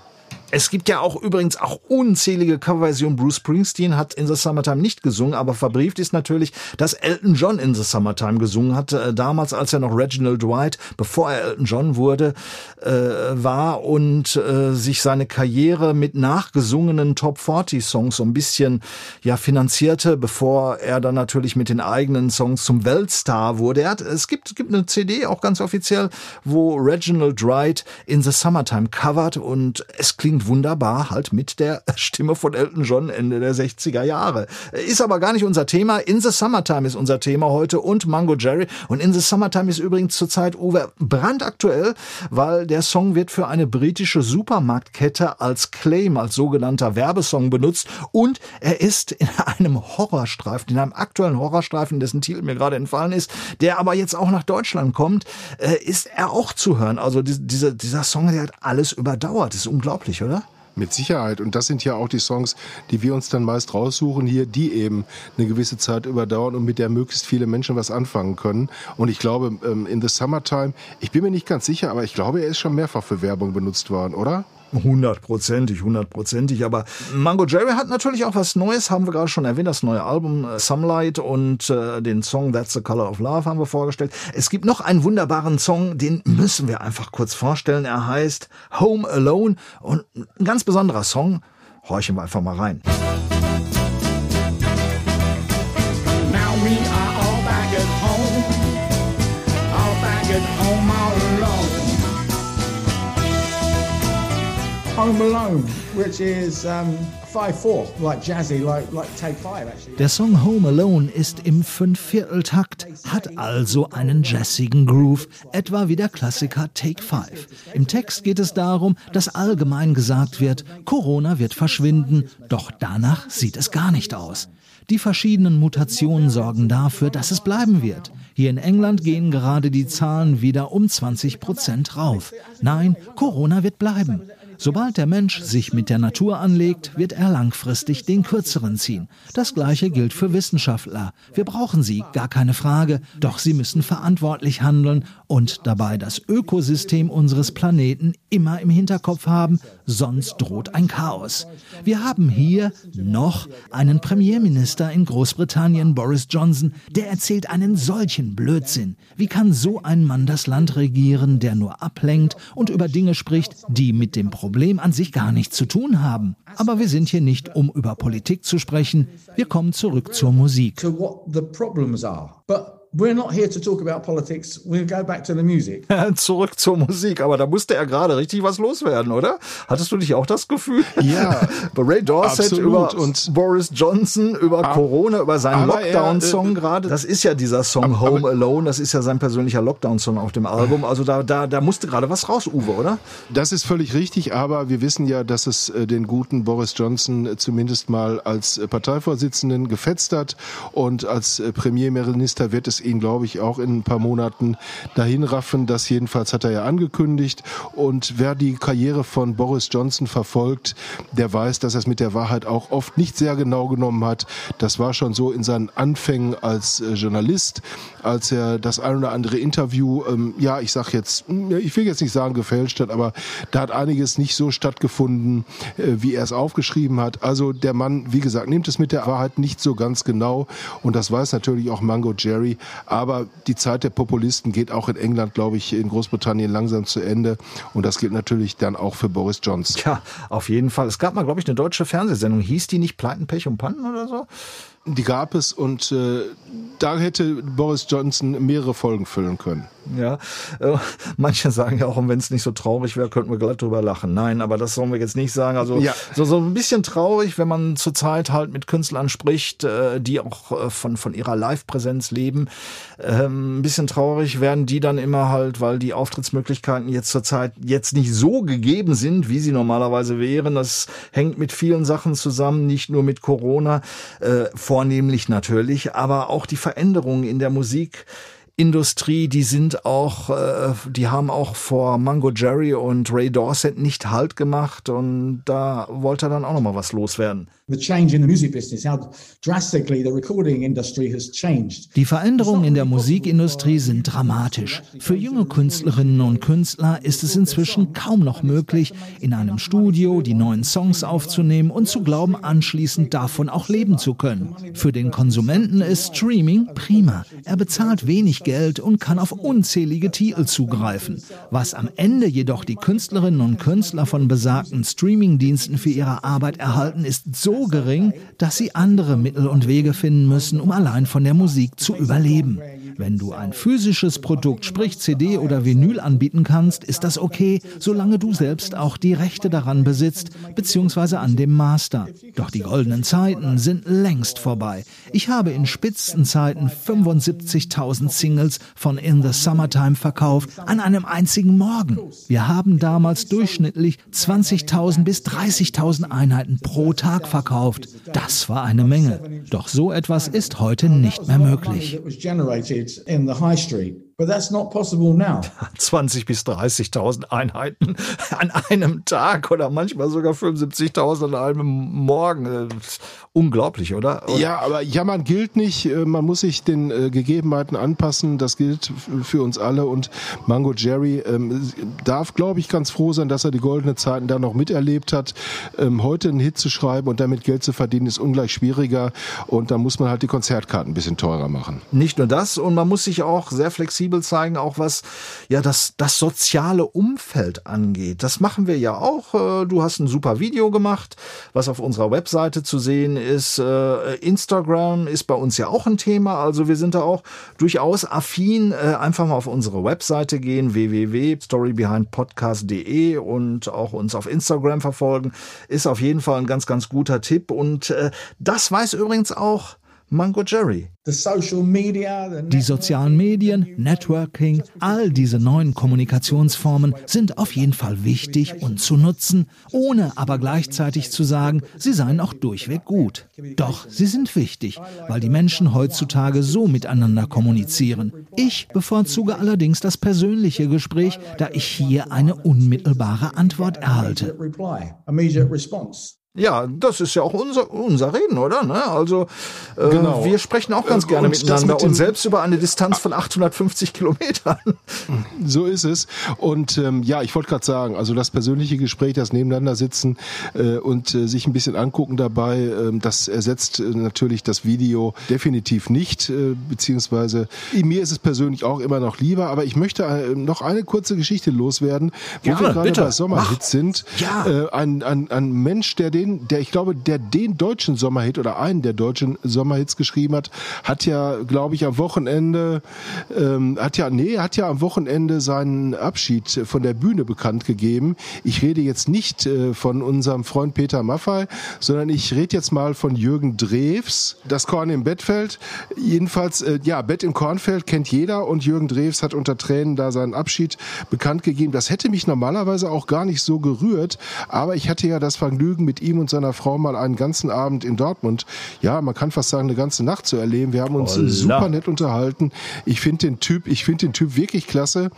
[SPEAKER 5] Es gibt ja auch übrigens auch unzählige Coverversionen. Bruce Springsteen hat In the Summertime nicht gesungen, aber verbrieft ist natürlich, dass Elton John In the Summertime gesungen hat. Äh, damals, als er noch Reginald Dwight, bevor er Elton John wurde, äh, war und äh, sich seine Karriere mit nachgesungenen Top 40 Songs so ein bisschen ja finanzierte, bevor er dann natürlich mit den eigenen Songs zum Weltstar wurde. Er hat, es gibt, es gibt eine CD auch ganz offiziell, wo Reginald Wright In the Summertime covert und es klingt wunderbar halt mit der Stimme von Elton John Ende der 60er Jahre. Ist aber gar nicht unser Thema. In the Summertime ist unser Thema heute und Mango Jerry. Und In the Summertime ist übrigens zurzeit Uwe brandaktuell, weil der Song wird für eine britische Supermarktkette als Claim, als sogenannter Werbesong benutzt und er ist in einem Horrorstreifen, in einem aktuellen Horrorstreifen, dessen Titel mir gerade entfallen ist, der aber jetzt auch nach Deutschland kommt, äh, ist er auch zu hören. Also die, dieser, dieser Song, der hat alles überdauert. Das ist unglaublich, oder?
[SPEAKER 4] Mit Sicherheit. Und das sind ja auch die Songs, die wir uns dann meist raussuchen hier, die eben eine gewisse Zeit überdauern und mit der möglichst viele Menschen was anfangen können. Und ich glaube, ähm, in the Summertime, ich bin mir nicht ganz sicher, aber ich glaube, er ist schon mehrfach für Werbung benutzt worden, oder?
[SPEAKER 5] Hundertprozentig, hundertprozentig. Aber Mango Jerry hat natürlich auch was Neues, haben wir gerade schon erwähnt, das neue Album äh, Sunlight und äh, den Song That's the Color of Love haben wir vorgestellt. Es gibt noch einen wunderbaren Song, den müssen wir einfach kurz vorstellen. Er heißt Home Alone und ein ganz besonderer Song. Horchen wir einfach mal rein.
[SPEAKER 9] Now
[SPEAKER 3] Der Song Home Alone ist im Fünfvierteltakt, hat also einen jazzigen Groove, etwa wie der Klassiker Take 5. Im Text geht es darum, dass allgemein gesagt wird, Corona wird verschwinden, doch danach sieht es gar nicht aus. Die verschiedenen Mutationen sorgen dafür, dass es bleiben wird. Hier in England gehen gerade die Zahlen wieder um 20 Prozent rauf. Nein, Corona wird bleiben. Sobald der Mensch sich mit der Natur anlegt, wird er langfristig den kürzeren ziehen. Das gleiche gilt für Wissenschaftler. Wir brauchen sie, gar keine Frage, doch sie müssen verantwortlich handeln und dabei das Ökosystem unseres Planeten immer im Hinterkopf haben, sonst droht ein Chaos. Wir haben hier noch einen Premierminister in Großbritannien, Boris Johnson, der erzählt einen solchen Blödsinn. Wie kann so ein Mann das Land regieren, der nur ablenkt und über Dinge spricht, die mit dem Problem an sich gar nichts zu tun haben? Aber wir sind hier nicht, um über Politik zu sprechen. Wir kommen zurück zur Musik.
[SPEAKER 7] We're not here to talk about politics. We'll go back to the music.
[SPEAKER 5] Zurück zur Musik, aber da musste er gerade richtig was loswerden, oder? Hattest du nicht auch das Gefühl?
[SPEAKER 4] Ja.
[SPEAKER 5] Bei Ray Dorset
[SPEAKER 4] Absolut.
[SPEAKER 5] über
[SPEAKER 4] Und-
[SPEAKER 5] Boris Johnson, über Corona, über seinen Lockdown-Song
[SPEAKER 4] äh,
[SPEAKER 5] gerade. Das ist ja dieser Song Home Alone, das ist ja sein persönlicher Lockdown-Song auf dem Album. Also da, da, da musste gerade was raus, Uwe, oder?
[SPEAKER 4] Das ist völlig richtig, aber wir wissen ja, dass es äh, den guten Boris Johnson äh, zumindest mal als äh, Parteivorsitzenden gefetzt hat und als Premierminister wird es ihn, glaube ich, auch in ein paar Monaten dahin raffen. Das jedenfalls hat er ja angekündigt. Und wer die Karriere von Boris Johnson verfolgt, der weiß, dass er es mit der Wahrheit auch oft nicht sehr genau genommen hat. Das war schon so in seinen Anfängen als äh, Journalist, als er das ein oder andere Interview, ähm, ja, ich sag jetzt, hm, ich will jetzt nicht sagen gefälscht hat, aber da hat einiges nicht so stattgefunden, äh, wie er es aufgeschrieben hat. Also der Mann, wie gesagt, nimmt es mit der Wahrheit nicht so ganz genau und das weiß natürlich auch Mango Jerry. Aber die Zeit der Populisten geht auch in England, glaube ich, in Großbritannien langsam zu Ende und das gilt natürlich dann auch für Boris Johnson.
[SPEAKER 5] Tja, auf jeden Fall. Es gab mal, glaube ich, eine deutsche Fernsehsendung. Hieß die nicht Pleiten, Pech und Pannen oder so?
[SPEAKER 4] Die gab es und äh, da hätte Boris Johnson mehrere Folgen füllen können.
[SPEAKER 5] Ja, äh, manche sagen ja auch, und wenn es nicht so traurig wäre, könnten wir glatt drüber lachen. Nein, aber das sollen wir jetzt nicht sagen. Also
[SPEAKER 4] Ja.
[SPEAKER 5] so, so ein bisschen traurig, wenn man zurzeit halt mit Künstlern spricht, äh, die auch äh, von, von ihrer Live-Präsenz leben. Ähm, ein bisschen traurig werden die dann immer halt, weil die Auftrittsmöglichkeiten jetzt zurzeit jetzt nicht so gegeben sind, wie sie normalerweise wären. Das hängt mit vielen Sachen zusammen, nicht nur mit Corona, äh, vornehmlich natürlich, aber auch die Veränderungen in der Musik. Industrie, die sind auch, äh, die haben auch vor Mango Jerry und Ray Dorset nicht Halt gemacht und da wollte er dann auch noch mal was loswerden.
[SPEAKER 7] The change in the music business, how drastically the recording industry has changed.
[SPEAKER 3] Die Veränderungen in der Musikindustrie sind dramatisch. Für junge Künstlerinnen und Künstler ist es inzwischen kaum noch möglich, in einem Studio die neuen Songs aufzunehmen und zu glauben, anschließend davon auch leben zu können. Für den Konsumenten ist Streaming prima. Er bezahlt wenig Geld und kann auf unzählige Titel zugreifen. Was am Ende jedoch die Künstlerinnen und Künstler von besagten Streamingdiensten für ihre Arbeit erhalten, ist so gering, dass sie andere Mittel und Wege finden müssen, um allein von der Musik zu überleben. Wenn du ein physisches Produkt, sprich CD oder Vinyl anbieten kannst, ist das okay, solange du selbst auch die Rechte daran besitzt, beziehungsweise an dem Master. Doch die goldenen Zeiten sind längst vorbei. Ich habe in Spitzenzeiten 75.000 Singles von In the Summertime verkauft, an einem einzigen Morgen. Wir haben damals durchschnittlich 20.000 bis 30.000 Einheiten pro Tag verkauft. Das war eine Menge. Doch so etwas ist heute nicht mehr möglich.
[SPEAKER 7] That was generated in the high street. But that's not possible now.
[SPEAKER 5] 20 bis 30.000 Einheiten an einem Tag oder manchmal sogar 75.000 an einem Morgen. Äh, Unglaublich, oder? Und
[SPEAKER 4] Ja, aber jammern gilt nicht. Äh, Man muss sich den äh, Gegebenheiten anpassen. Das gilt für uns alle. Und Mango Jerry ähm, darf, glaube ich, ganz froh sein, dass er die goldenen Zeiten da noch miterlebt hat. Ähm, heute einen Hit zu schreiben und damit Geld zu verdienen, ist ungleich schwieriger. Und da muss man halt die Konzertkarten ein bisschen teurer machen.
[SPEAKER 5] Nicht nur das, und man muss sich auch sehr flexibel zeigen, auch was ja das, das soziale Umfeld angeht. Das machen wir ja auch. Äh, Du hast ein super Video gemacht, was auf unserer Webseite zu sehen ist. Äh, Instagram ist bei uns ja auch ein Thema. Also wir sind da auch durchaus affin. Äh, Einfach mal auf unsere Webseite gehen, www.storybehindpodcast.de und auch uns auf Instagram verfolgen. Ist auf jeden Fall ein ganz, ganz guter Tipp. Und das weiß übrigens auch Mango Jerry.
[SPEAKER 3] Die sozialen Medien, Networking, all diese neuen Kommunikationsformen sind auf jeden Fall wichtig und zu nutzen, ohne aber gleichzeitig zu sagen, sie seien auch durchweg gut. Doch sie sind wichtig, weil die Menschen heutzutage so miteinander kommunizieren. Ich bevorzuge allerdings das persönliche Gespräch, da ich hier eine unmittelbare Antwort erhalte.
[SPEAKER 5] Ja, das ist ja auch unser, unser Reden, oder? Ne? Also äh,
[SPEAKER 4] Genau.
[SPEAKER 5] wir sprechen auch ganz
[SPEAKER 4] Äh,
[SPEAKER 5] gerne
[SPEAKER 4] und
[SPEAKER 5] miteinander
[SPEAKER 4] mit
[SPEAKER 5] und selbst über eine Distanz von 850 Kilometern.
[SPEAKER 4] So ist es. Und ähm, ja, ich wollte gerade sagen, also das persönliche Gespräch, das Nebeneinander sitzen äh, und äh, sich ein bisschen angucken dabei, ähm, das ersetzt äh, natürlich das Video definitiv nicht, äh, beziehungsweise mir ist es persönlich auch immer noch lieber. Aber ich möchte äh, noch eine kurze Geschichte loswerden, wo
[SPEAKER 5] Gerne,
[SPEAKER 4] wir gerade bei Sommerhits sind.
[SPEAKER 5] Ja.
[SPEAKER 4] Äh, ein, ein, ein Mensch, der den, der ich glaube, der den deutschen Sommerhit oder einen der deutschen Sommerhits geschrieben hat, hat ja, glaube ich, am Wochenende, ähm, hat ja, nee, hat ja am Wochenende seinen Abschied von der Bühne bekannt gegeben. Ich rede jetzt nicht äh, von unserem Freund Peter Maffay, sondern ich rede jetzt mal von Jürgen Drews, das Korn im Bettfeld. Jedenfalls, äh, ja, Bett im Kornfeld kennt jeder und Jürgen Drews hat unter Tränen da seinen Abschied bekannt gegeben. Das hätte mich normalerweise auch gar nicht so gerührt, aber ich hatte ja das Vergnügen, mit ihm und seiner Frau mal einen ganzen Abend in Dortmund, ja, man kann fast sagen, eine ganze Nacht zu erleben. Wir haben uns
[SPEAKER 5] Holla.
[SPEAKER 4] super nett unterhalten. Ich finde den Typ, ich finde den Typ wirklich klasse.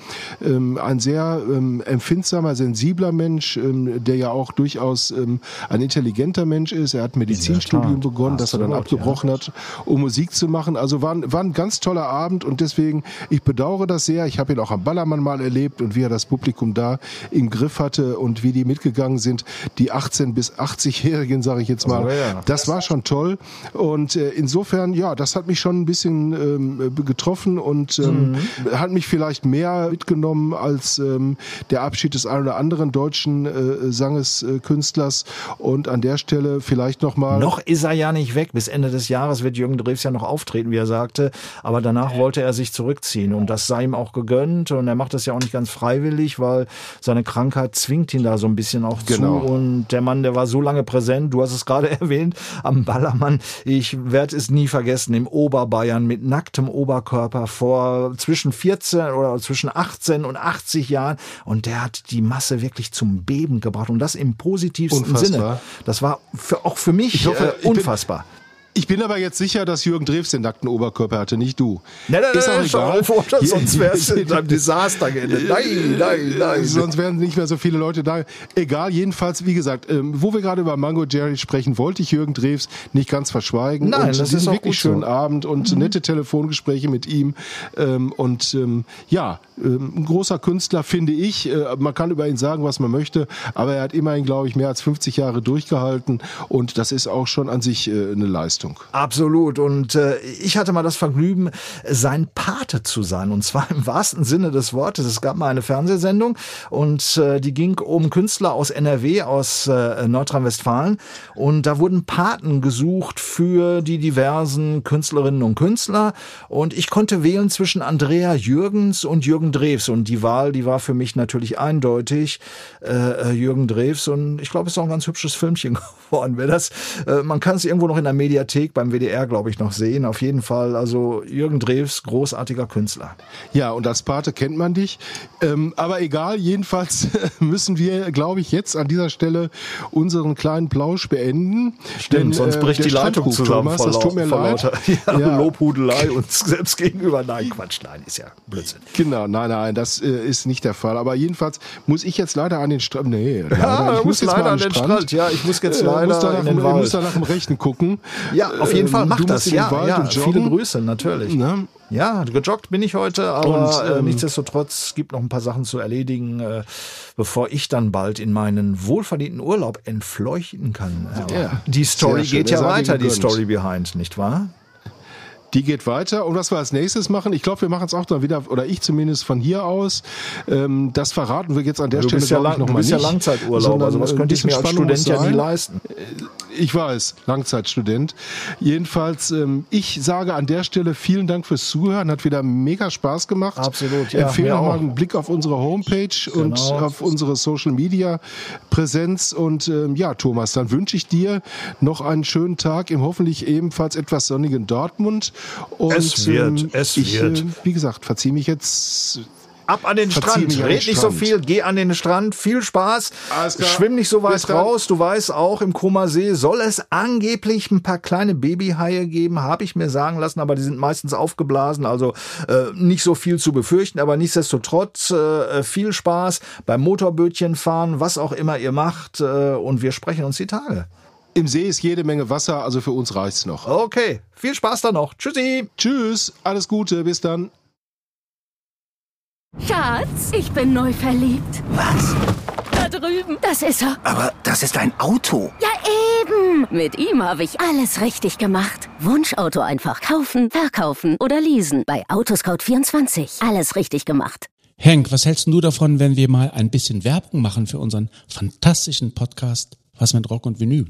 [SPEAKER 4] Ähm, ein sehr ähm, empfindsamer, sensibler Mensch, ähm, der ja auch durchaus ähm, ein intelligenter Mensch ist. Er hat Medizinstudium begonnen, das er dann abgebrochen hat, um Musik zu machen. Also war, ein- war ein ganz toller Abend und deswegen, ich bedauere das sehr. Ich habe ihn auch am Ballermann mal erlebt und wie er das Publikum da im Griff hatte und wie die mitgegangen sind. Die 18 bis 80 80-Jährigen, sage ich jetzt mal.
[SPEAKER 5] Oh ja.
[SPEAKER 4] Das war schon toll. Und äh, insofern, ja, das hat mich schon ein bisschen ähm, getroffen und ähm,
[SPEAKER 5] Mhm.
[SPEAKER 4] hat mich vielleicht mehr mitgenommen als ähm, der Abschied des einen oder anderen deutschen äh, Sanges, äh. Und an der Stelle vielleicht nochmal.
[SPEAKER 5] Noch ist er ja nicht weg. Bis Ende des Jahres wird Jürgen Drews ja noch auftreten, wie er sagte. Aber danach wollte er sich zurückziehen. Und das sei ihm auch gegönnt. Und er macht das ja auch nicht ganz freiwillig, weil seine Krankheit zwingt ihn da so ein bisschen auch
[SPEAKER 4] Genau.
[SPEAKER 5] zu. Und der Mann, der war so lange präsent. Du hast es gerade erwähnt, am Ballermann. Ich werde es nie vergessen. Im Oberbayern mit nacktem Oberkörper vor zwischen 14 oder zwischen 18 und 80 Jahren. Und der hat die Masse wirklich zum Beben gebracht. Und das im positivsten
[SPEAKER 4] Unfassbar.
[SPEAKER 5] Sinne. Das war für, auch für mich
[SPEAKER 4] Ich hoffe,
[SPEAKER 5] äh,
[SPEAKER 4] ich bin-
[SPEAKER 5] unfassbar.
[SPEAKER 4] Ich bin aber jetzt sicher, dass Jürgen Drews den nackten Oberkörper hatte, nicht du.
[SPEAKER 5] Nein, nein,
[SPEAKER 4] Ist auch
[SPEAKER 5] nein,
[SPEAKER 4] egal.
[SPEAKER 5] auf, oder? sonst wäre es in einem Desaster geendet. Nein, nein, nein.
[SPEAKER 4] Sonst wären nicht mehr so viele Leute da. Egal, jedenfalls, wie gesagt, ähm, wo wir gerade über Mango Jerry sprechen, wollte ich Jürgen Drews nicht ganz verschweigen.
[SPEAKER 5] Nein,
[SPEAKER 4] und
[SPEAKER 5] das ist auch
[SPEAKER 4] wirklich
[SPEAKER 5] gut so.
[SPEAKER 4] schönen Abend und
[SPEAKER 5] Mhm.
[SPEAKER 4] nette Telefongespräche mit ihm. Ähm, und ähm, ja, ähm, ein großer Künstler, finde ich. Äh, man kann über ihn sagen, was man möchte, aber er hat immerhin, glaube ich, mehr als 50 Jahre durchgehalten und das ist auch schon an sich äh, eine Leistung.
[SPEAKER 5] Absolut. Und äh, ich hatte mal das Vergnügen, sein Pate zu sein. Und zwar im wahrsten Sinne des Wortes. Es gab mal eine Fernsehsendung und äh, die ging um Künstler aus NRW, aus äh, Nordrhein-Westfalen. Und da wurden Paten gesucht für die diversen Künstlerinnen und Künstler. Und ich konnte wählen zwischen Andrea Jürgens und Jürgen Drews. Und die Wahl, die war für mich natürlich eindeutig äh, Jürgen Drews. Und ich glaube, es ist auch ein ganz hübsches Filmchen geworden. Wer das, äh, man kann es irgendwo noch in der Mediathek beim WDR, glaube ich, noch sehen. Auf jeden Fall, also Jürgen Drews, großartiger Künstler.
[SPEAKER 4] Ja, und als Pate kennt man dich. Ähm, aber egal, jedenfalls müssen wir, glaube ich, jetzt an dieser Stelle unseren kleinen Plausch beenden.
[SPEAKER 5] Stimmt, sonst
[SPEAKER 4] äh,
[SPEAKER 5] bricht
[SPEAKER 4] der
[SPEAKER 5] die Leitung zusammen
[SPEAKER 4] Thomas, das tut mir leid.
[SPEAKER 5] ja,
[SPEAKER 4] Ja.
[SPEAKER 5] Lobhudelei uns selbst gegenüber. Nein, Quatsch, nein, ist ja Blödsinn.
[SPEAKER 4] Genau, nein, nein, das äh, ist nicht der Fall. Aber jedenfalls muss ich jetzt leider an den Strand. Nee, leider,
[SPEAKER 5] Ja,
[SPEAKER 4] ich muss jetzt
[SPEAKER 5] leider an den Strand. Ja, ich muss jetzt
[SPEAKER 4] Äh,
[SPEAKER 5] leider
[SPEAKER 4] muss
[SPEAKER 5] in den Wald.
[SPEAKER 4] muss da nach dem Rechten gucken.
[SPEAKER 5] Ja, auf jeden
[SPEAKER 4] Ähm,
[SPEAKER 5] Fall, mach
[SPEAKER 4] du musst
[SPEAKER 5] das. Ja,
[SPEAKER 4] Wald
[SPEAKER 5] ja, viele Grüße, natürlich.
[SPEAKER 4] Ne?
[SPEAKER 5] Ja, gejoggt bin ich heute, aber
[SPEAKER 4] Und,
[SPEAKER 5] äh,
[SPEAKER 4] ähm,
[SPEAKER 5] nichtsdestotrotz gibt noch ein paar Sachen zu erledigen, äh, bevor ich dann bald in meinen wohlverdienten Urlaub entfleuchten kann.
[SPEAKER 4] Ja,
[SPEAKER 5] die Story geht ja weiter, die. Story behind, nicht wahr?
[SPEAKER 4] Die geht weiter. Und was wir als nächstes machen, ich glaube, wir machen es auch dann wieder, oder ich zumindest von hier aus. Ähm, das verraten wir jetzt an der
[SPEAKER 5] Du
[SPEAKER 4] Stelle
[SPEAKER 5] bist ja lang-
[SPEAKER 4] noch
[SPEAKER 5] du
[SPEAKER 4] mal
[SPEAKER 5] bist ja
[SPEAKER 4] nicht,
[SPEAKER 5] Langzeiturlaub,
[SPEAKER 4] sondern
[SPEAKER 5] also was
[SPEAKER 4] ein
[SPEAKER 5] könnte ich mir als
[SPEAKER 4] Spannung
[SPEAKER 5] Student ja nie leisten.
[SPEAKER 4] Ich weiß, Langzeitstudent. Jedenfalls, ähm, ich sage an der Stelle vielen Dank fürs Zuhören. Hat wieder mega Spaß gemacht.
[SPEAKER 5] Absolut, ja,
[SPEAKER 4] Empfehle noch mal
[SPEAKER 5] auch.
[SPEAKER 4] einen Blick auf unsere Homepage und
[SPEAKER 5] Genau.
[SPEAKER 4] auf unsere Social Media Präsenz. Und ähm, ja, Thomas, dann wünsche ich dir noch einen schönen Tag im hoffentlich ebenfalls etwas sonnigen Dortmund. Und,
[SPEAKER 5] Es wird,
[SPEAKER 4] ähm,
[SPEAKER 5] es
[SPEAKER 4] ich,
[SPEAKER 5] wird.
[SPEAKER 4] Äh, wie gesagt, verziehe mich jetzt
[SPEAKER 5] Ab an den
[SPEAKER 4] Verzieh
[SPEAKER 5] Strand.
[SPEAKER 4] den
[SPEAKER 5] Red nicht so
[SPEAKER 4] Strand.
[SPEAKER 5] viel, geh an den Strand. Viel Spaß.
[SPEAKER 4] Alles klar.
[SPEAKER 5] Schwimm nicht so weit raus. Du weißt auch, im Koma See soll es angeblich ein paar kleine Babyhaie geben, habe ich mir sagen lassen, aber die sind meistens aufgeblasen, also äh, nicht so viel zu befürchten, aber nichtsdestotrotz äh, viel Spaß beim Motorbötchen fahren, was auch immer ihr macht äh, und wir sprechen uns die Tage.
[SPEAKER 4] Im See ist jede Menge Wasser, also für uns reicht's noch.
[SPEAKER 5] Okay, viel Spaß dann noch. Tschüssi.
[SPEAKER 4] Tschüss, alles Gute, bis dann.
[SPEAKER 10] Schatz, ich bin neu verliebt.
[SPEAKER 11] Was?
[SPEAKER 10] Da drüben. Das ist er.
[SPEAKER 11] Aber das ist ein Auto.
[SPEAKER 10] Ja, eben. Mit ihm habe ich alles richtig gemacht. Wunschauto einfach kaufen, verkaufen oder leasen. Bei Autoscout24. Alles richtig gemacht.
[SPEAKER 12] Henk, was hältst du davon, wenn wir mal ein bisschen Werbung machen für unseren fantastischen Podcast Was mit Rock und Vinyl?